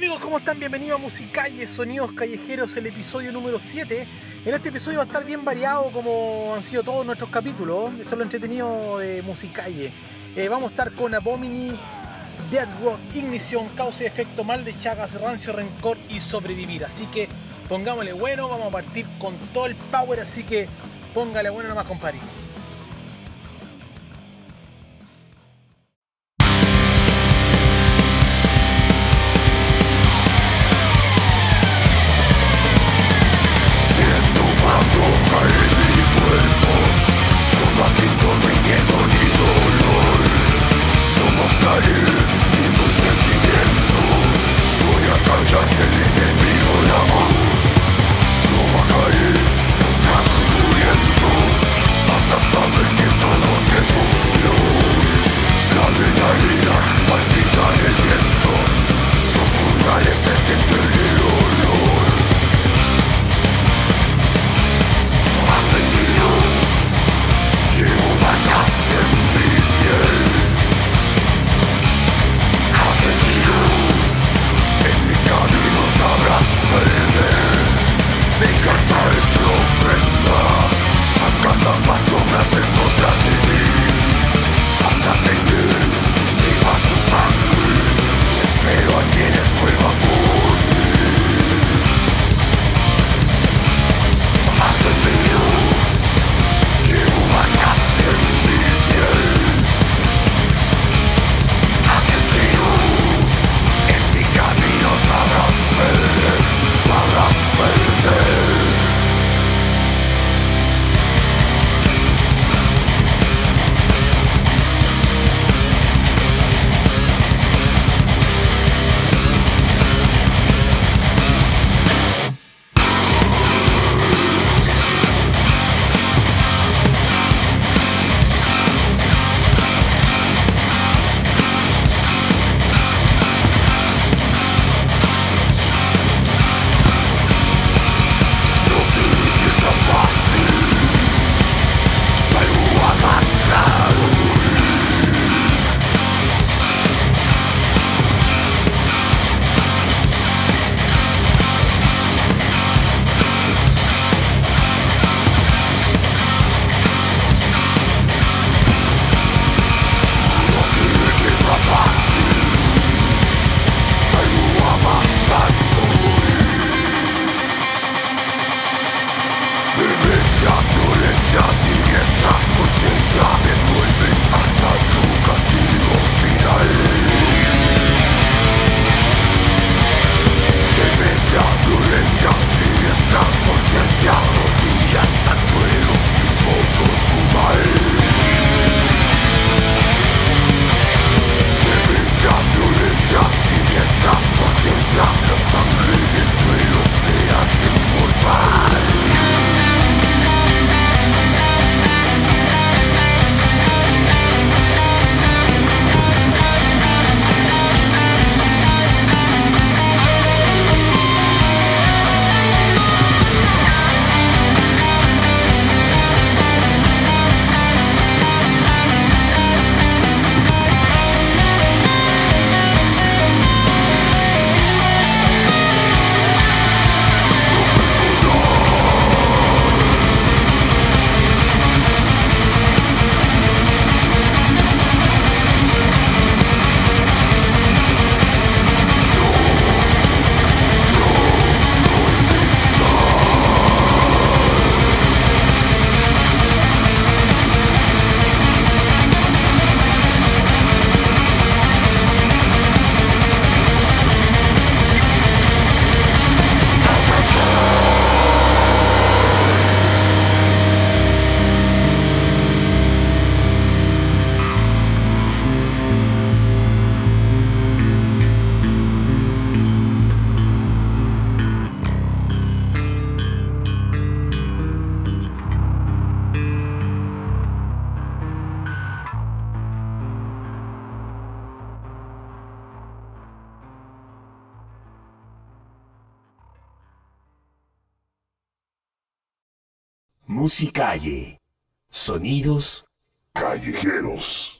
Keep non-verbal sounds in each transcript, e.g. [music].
amigos? ¿Cómo están? Bienvenidos a Musicalle, Sonidos Callejeros, el episodio número 7. En este episodio va a estar bien variado como han sido todos nuestros capítulos. Eso es lo entretenido de Musicalle. Eh, vamos a estar con Abomini, Dead Rock, Ignición, Causa y Efecto, Mal de Chagas, Rancio, Rencor y Sobrevivir. Así que pongámosle bueno, vamos a partir con todo el power, así que póngale bueno nomás, compadre. Musicalle. Sonidos callejeros.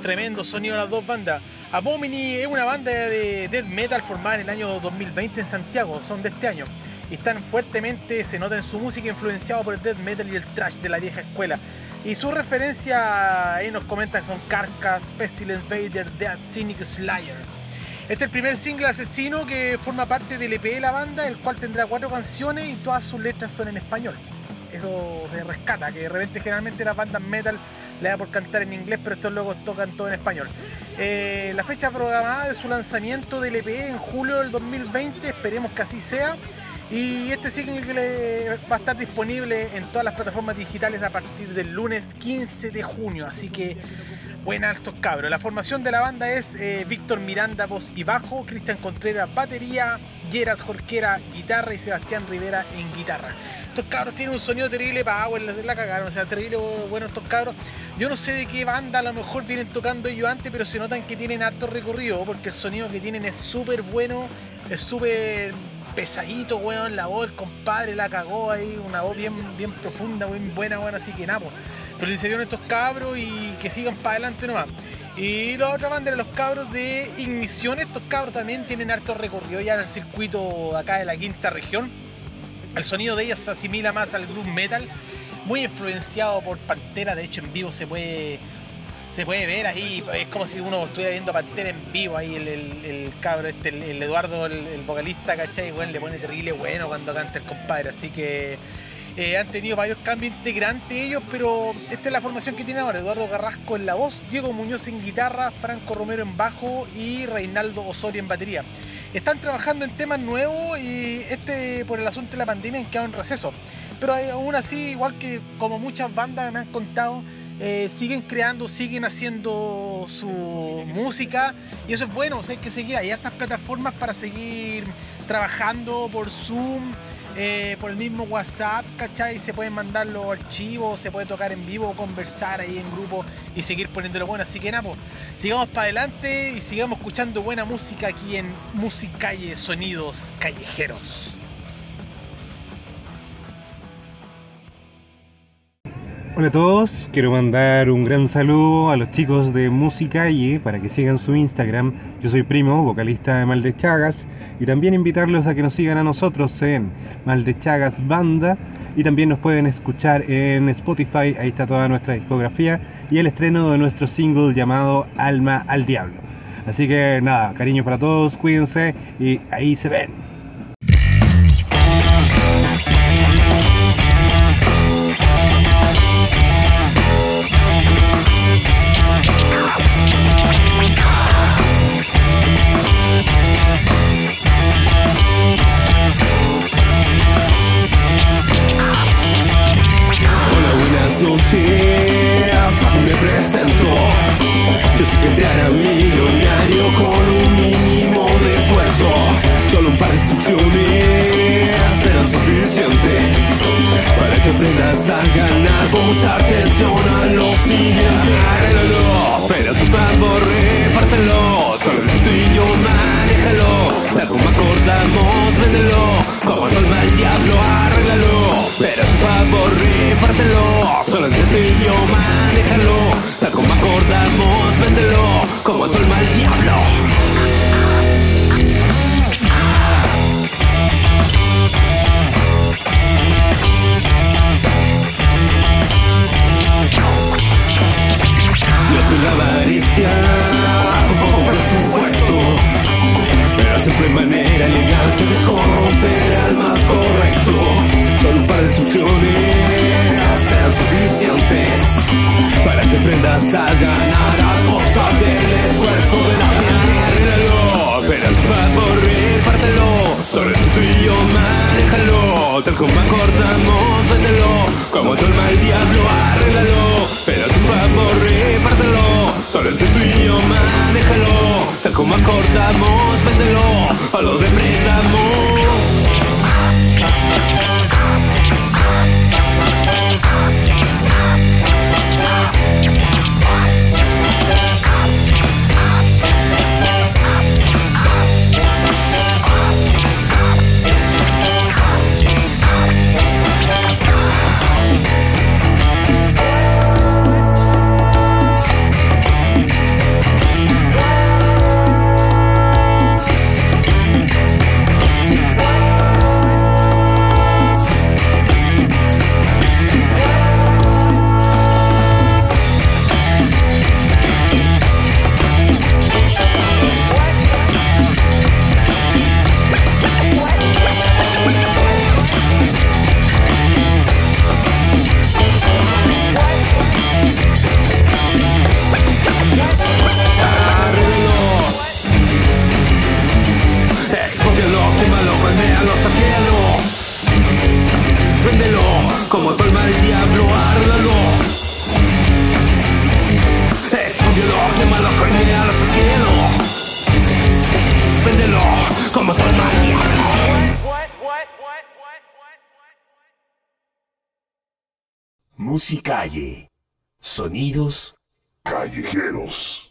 tremendo sonido las dos bandas. Abomini es una banda de death metal formada en el año 2020 en Santiago, son de este año. Y están fuertemente, se nota en su música, influenciado por el death metal y el trash de la vieja escuela. Y su referencia, ahí nos comentan, son Carcass, Pestilence Vader, Death Cynic Slayer. Este es el primer single asesino que forma parte del EP de la banda, el cual tendrá cuatro canciones y todas sus letras son en español. Eso se rescata, que de repente generalmente las bandas metal le da por cantar en inglés, pero estos locos tocan todo en español. Eh, la fecha programada de su lanzamiento del EP en julio del 2020, esperemos que así sea. Y este single va a estar disponible en todas las plataformas digitales a partir del lunes 15 de junio. Así que buenas altos cabros. La formación de la banda es eh, Víctor Miranda, voz y bajo, Cristian Contreras, batería, Geras Jorquera, guitarra y Sebastián Rivera en guitarra. Estos cabros tienen un sonido terrible power, la cagaron, o sea, terrible bueno estos cabros. Yo no sé de qué banda a lo mejor vienen tocando ellos antes, pero se notan que tienen harto recorrido, porque el sonido que tienen es súper bueno, es súper pesadito, weón, la voz, el compadre la cagó ahí, una voz bien, bien profunda, bien buena, weón, así que nada, pues. Felicitaciones a estos cabros y que sigan para adelante nomás. Y la otra banda de los cabros de Ignición, estos cabros también tienen harto recorrido ya en el circuito de acá de la quinta región. El sonido de ellas se asimila más al groove metal, muy influenciado por Pantera, de hecho en vivo se puede se puede ver ahí, es como si uno estuviera viendo Pantera en vivo, ahí el, el, cabro, este, el, Eduardo, el, vocalista, ¿cachai? Bueno, le pone terrible bueno cuando canta el compadre, así que eh, han tenido varios cambios integrantes ellos, pero esta es la formación que tiene ahora. Eduardo Carrasco en la voz, Diego Muñoz en guitarra, Franco Romero en bajo y Reinaldo Osorio en batería. Están trabajando en temas nuevos y este por el asunto de la pandemia han quedado en receso. Pero aún así, igual que como muchas bandas me han contado, eh, siguen creando, siguen haciendo su música y eso es bueno, hay que seguir, hay estas plataformas para seguir trabajando por Zoom, eh, por el mismo WhatsApp, ¿cachai? Se pueden mandar los archivos, se puede tocar en vivo, conversar ahí en grupo y seguir poniéndolo bueno. Así que nada, pues, sigamos para adelante y sigamos escuchando buena música aquí en Musicalle Sonidos Callejeros. Hola a todos, quiero mandar un gran saludo a los chicos de Musicalle para que sigan su Instagram. Yo soy Primo, vocalista de Mal Chagas, y también invitarlos a que nos sigan a nosotros en Mal Chagas Banda y también nos pueden escuchar en Spotify, ahí está toda nuestra discografía y el estreno de nuestro single llamado Alma al Diablo. Así que nada, cariño para todos, cuídense y ahí se ven. Y yo manéjalo. Tal como acordamos, véndelo. Como todo el mal diablo. Yo soy la avaricia, con poco presupuesto, pero siempre hay manera elegante de aprendas a ganar a costa del esfuerzo de la gente. Pero tu favor repártelo, solo entre tú y yo manéjalo, tal como acordamos, véndelo, como todo el diablo, arréglalo, pero tu favor repártelo, solo entre tú y yo manéjalo, tal como acordamos, véndelo, o lo depredamos. Musicalle. Sonidos callejeros.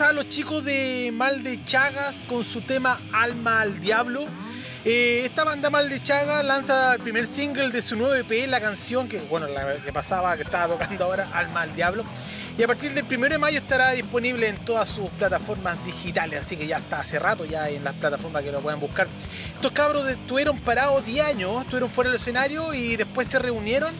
Pasaban los chicos de Mal de Chagas con su tema Alma al Diablo. Eh, esta banda Mal de Chagas lanza el primer single de su nuevo EP, la canción que, bueno, la que pasaba, que estaba tocando ahora, Alma al Diablo. Y a partir del 1 de mayo estará disponible en todas sus plataformas digitales, así que ya está hace rato ya en las plataformas que lo pueden buscar. Estos cabros estuvieron parados 10 años, estuvieron fuera del escenario y después se reunieron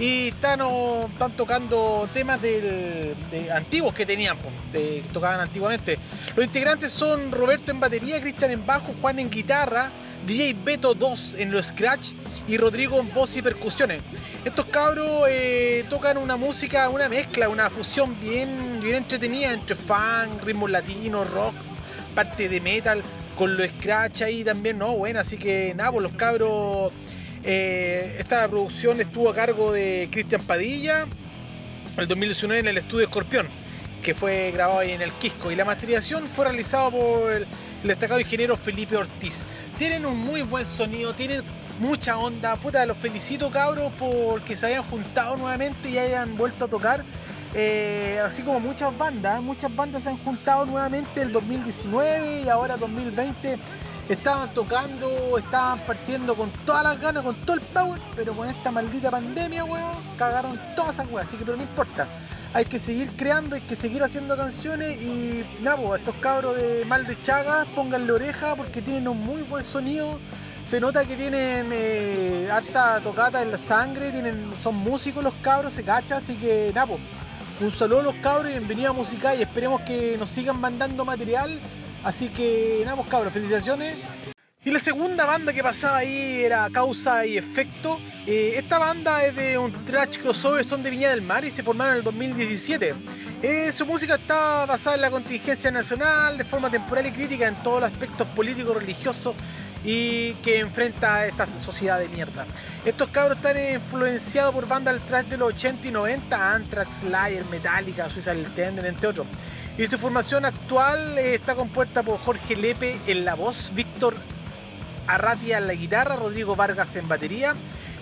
y están, oh, están tocando temas de antiguos que tenían, que tocaban antiguamente. Los integrantes son Roberto en batería, Cristian en bajo, Juan en guitarra, DJ Beto 2 en los scratch y Rodrigo en voz y percusiones. Estos cabros eh, tocan una música, una mezcla, una fusión bien, bien entretenida entre funk, ritmos latinos, rock, parte de metal, con los scratch ahí también, ¿no? Bueno, así que nada, pues los cabros eh, esta producción estuvo a cargo de Cristian Padilla el 2019 en el estudio Escorpión, que fue grabado ahí en el Quisco. Y la masterización fue realizada por el, destacado ingeniero Felipe Ortiz. Tienen un muy buen sonido, tienen mucha onda. Puta, los felicito cabros porque se hayan juntado nuevamente y hayan vuelto a tocar. Eh, así como muchas bandas, muchas bandas se han juntado nuevamente el 2019 y ahora 2020 estaban tocando, estaban partiendo con todas las ganas, con todo el power, pero con esta maldita pandemia, weón, cagaron todas esas weas, así que pero no importa. Hay que seguir creando, hay que seguir haciendo canciones y nada, pues, estos cabros de Mal de Chagas, pónganle oreja porque tienen un muy buen sonido. Se nota que tienen eh, harta tocata en la sangre, tienen, son músicos los cabros, se cacha, así que nada, un saludo a los cabros y bienvenido a Música y esperemos que nos sigan mandando material. Así que nada, pues cabros, felicitaciones. Y la segunda banda que pasaba ahí era Causa y Efecto. Eh, esta banda es de un trash crossover, son de Viña del Mar y se formaron en el 2017. Eh, su música está basada en la contingencia nacional, de forma temporal y crítica en todos los aspectos políticos, religiosos y que enfrenta a esta sociedad de mierda. Estos cabros están influenciados por bandas del trash de los 80 y 90, Anthrax, Slayer, Metallica, Suicide Tender, entre otros. Y su formación actual eh, está compuesta por Jorge Lepe en la voz, Víctor Arratia en la guitarra, Rodrigo Vargas en batería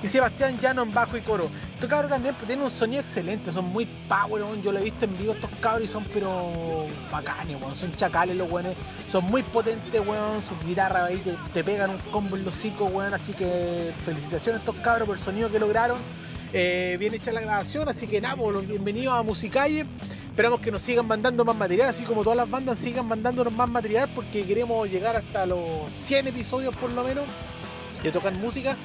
y Sebastián Llano en bajo y coro. Estos cabros también tienen un sonido excelente, son muy power, weón. yo lo he visto en vivo estos cabros y son pero bacanes, weón. son chacales los weones, son muy potentes, weón, sus guitarras ahí te, te pegan un combo en los weón, así que felicitaciones a estos cabros por el sonido que lograron. Eh, bien hecha la grabación, así que nada, pues, bienvenidos a Musicalle. Esperamos que nos sigan mandando más material, así como todas las bandas sigan mandándonos más material porque queremos llegar hasta los 100 episodios por lo menos de tocar música.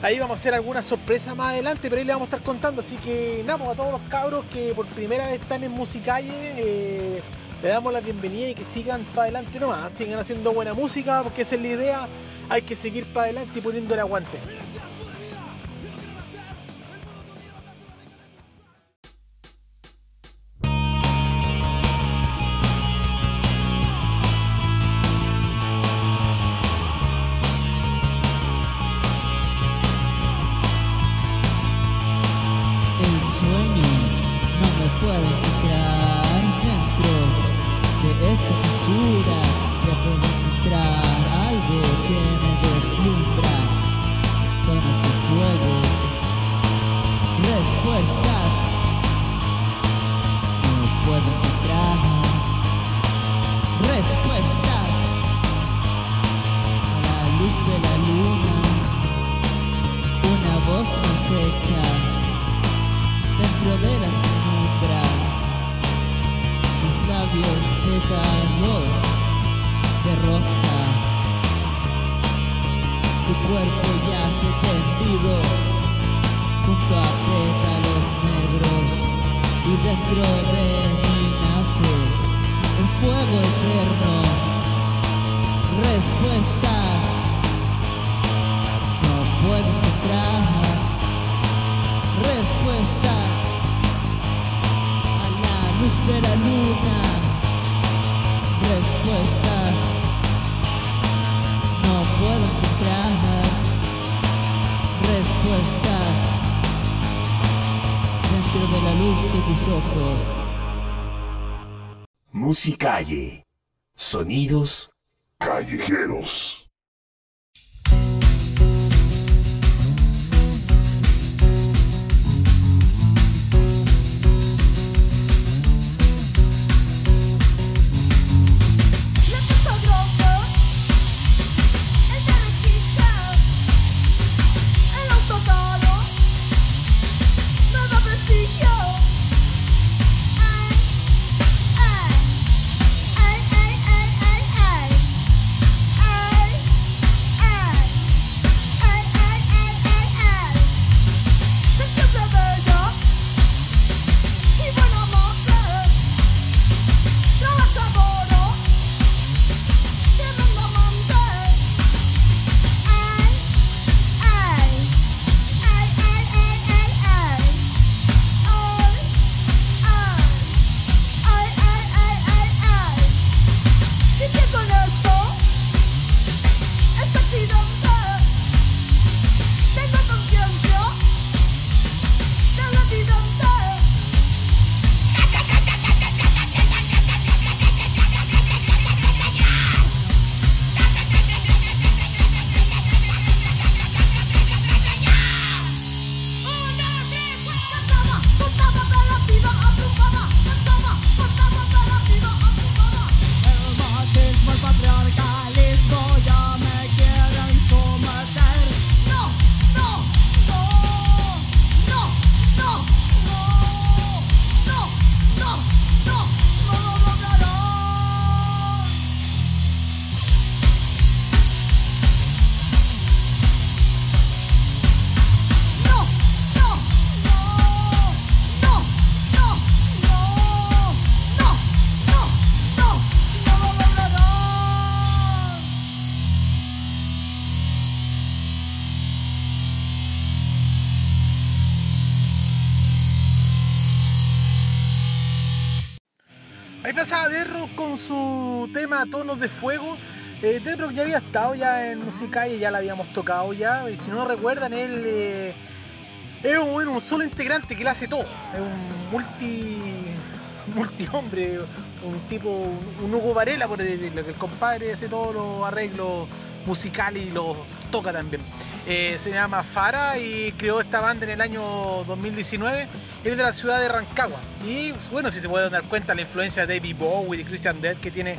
Ahí vamos a hacer alguna sorpresa más adelante, pero ahí le vamos a estar contando. Así que nada, pues, a todos los cabros que por primera vez están en Musicalle, eh, le damos la bienvenida y que sigan para adelante nomás, sigan haciendo buena música, porque esa es la idea. Hay que seguir para adelante y poniendo el aguante. Dentro de mí nace el fuego eterno. Respuestas no puedo encontrar respuesta a la luz de la luna. visto tus ojos. Musicalle. Sonidos callejeros. Ahí pasaba Derro con su tema Tonos de Fuego. Eh, Derro ya había estado ya en Musicalle, ya la habíamos tocado ya. Y si no recuerdan, él eh, es un, bueno, un solo integrante que le hace todo. Es un multi. multi hombre, un tipo, un, un Hugo Varela, por decirlo, que el compadre hace todos los arreglos musicales y los toca también. Eh, se llama Fara y creó esta banda en el año 2019. Él es de la ciudad de Rancagua. Y bueno, si se pueden dar cuenta la influencia de David Bowie y de Christian Dead que tiene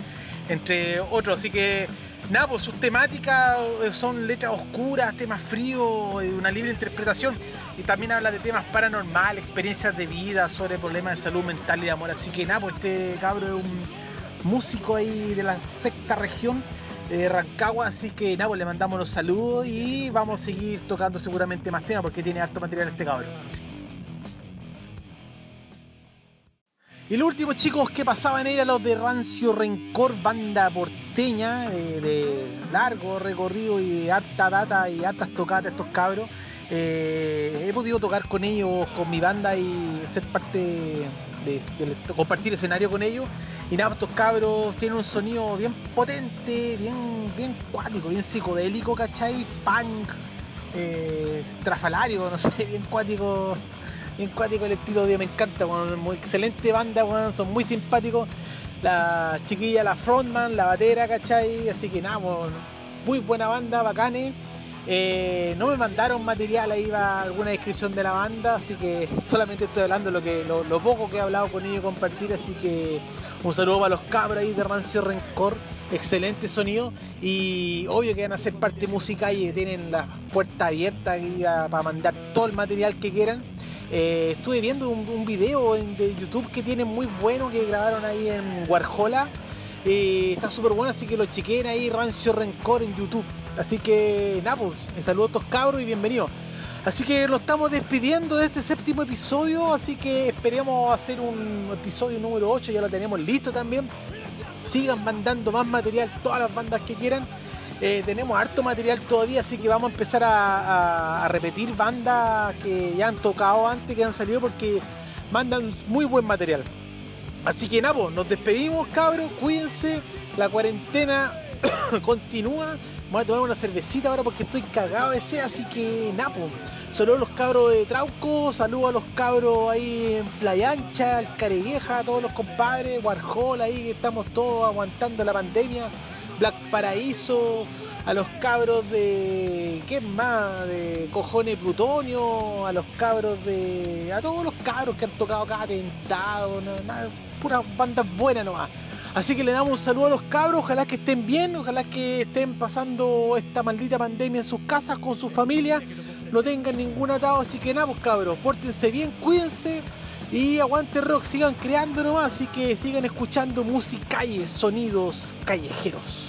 entre otros. Así que nada, pues sus temáticas eh, son letras oscuras, temas fríos, eh, una libre interpretación. Y también habla de temas paranormales, experiencias de vida, sobre problemas de salud mental y de amor. Así que nada, pues este cabro es un músico ahí de la sexta región de Rancagua, así que nada, pues le mandamos los saludos y vamos a seguir tocando seguramente más temas porque tiene harto material este cabrón. Y los últimos chicos que pasaban eran los de Rancio Rencor, banda porteña, de, de largo recorrido y de harta data y hartas tocadas estos cabros. Eh, he podido tocar con ellos, con mi banda y ser parte de, compartir escenario con ellos. Y nada, estos cabros tienen un sonido bien potente, bien, bien cuático, bien psicodélico, ¿cachai? Punk, eh, trafalario, no sé, [laughs] bien cuático. Bien cuático el estilo de me encanta, weón, muy excelente banda, son muy simpáticos. La chiquilla, la frontman, la batera, ¿cachai? Así que nada, muy buena banda, bacanes. Eh, no me mandaron material, ahí va alguna descripción de la banda, así que solamente estoy hablando lo, que, lo, poco que he hablado con ellos y compartir, así que un saludo para los cabros ahí de Rancio Rencor, excelente sonido y obvio que van a ser parte musical y tienen las puertas abiertas para mandar todo el material que quieran. Eh, estuve viendo un, video en- de YouTube que tienen muy bueno que grabaron ahí en Warhola. Está súper bueno, así que lo chequen ahí, Rancio Rencor en YouTube. Así que nada, pues, me saludo a estos cabros y bienvenidos. Así que nos estamos despidiendo de este séptimo episodio, así que esperemos hacer un episodio número 8, ya lo tenemos listo también. Sigan mandando más material, todas las bandas que quieran. Eh, tenemos harto material todavía, así que vamos a empezar a, a- repetir bandas que ya han tocado antes, que han salido, porque mandan muy buen material. Así que nada, pues, nos despedimos, cabros, cuídense, la cuarentena [coughs] continúa. Voy a tomar una cervecita ahora porque estoy cagado de sed, así que pues. Saludos a los cabros de Trauco, saludos a los cabros ahí en Playa Ancha, a todos los compadres, Warhol ahí que estamos todos aguantando la pandemia, Black Paraíso, a los cabros de. ¿qué más? De Cojones Plutonio, a los cabros de. a todos los cabros que han tocado acá, Atentado, nada, puras bandas buenas nomás. Así que le damos un saludo a los cabros, ojalá que estén bien, ojalá que estén pasando esta maldita pandemia en sus casas con su familia, no tengan ningún atado, así que nada, pues cabros, pórtense bien, cuídense y aguante rock, sigan creando nomás, así que sigan escuchando música y sonidos callejeros.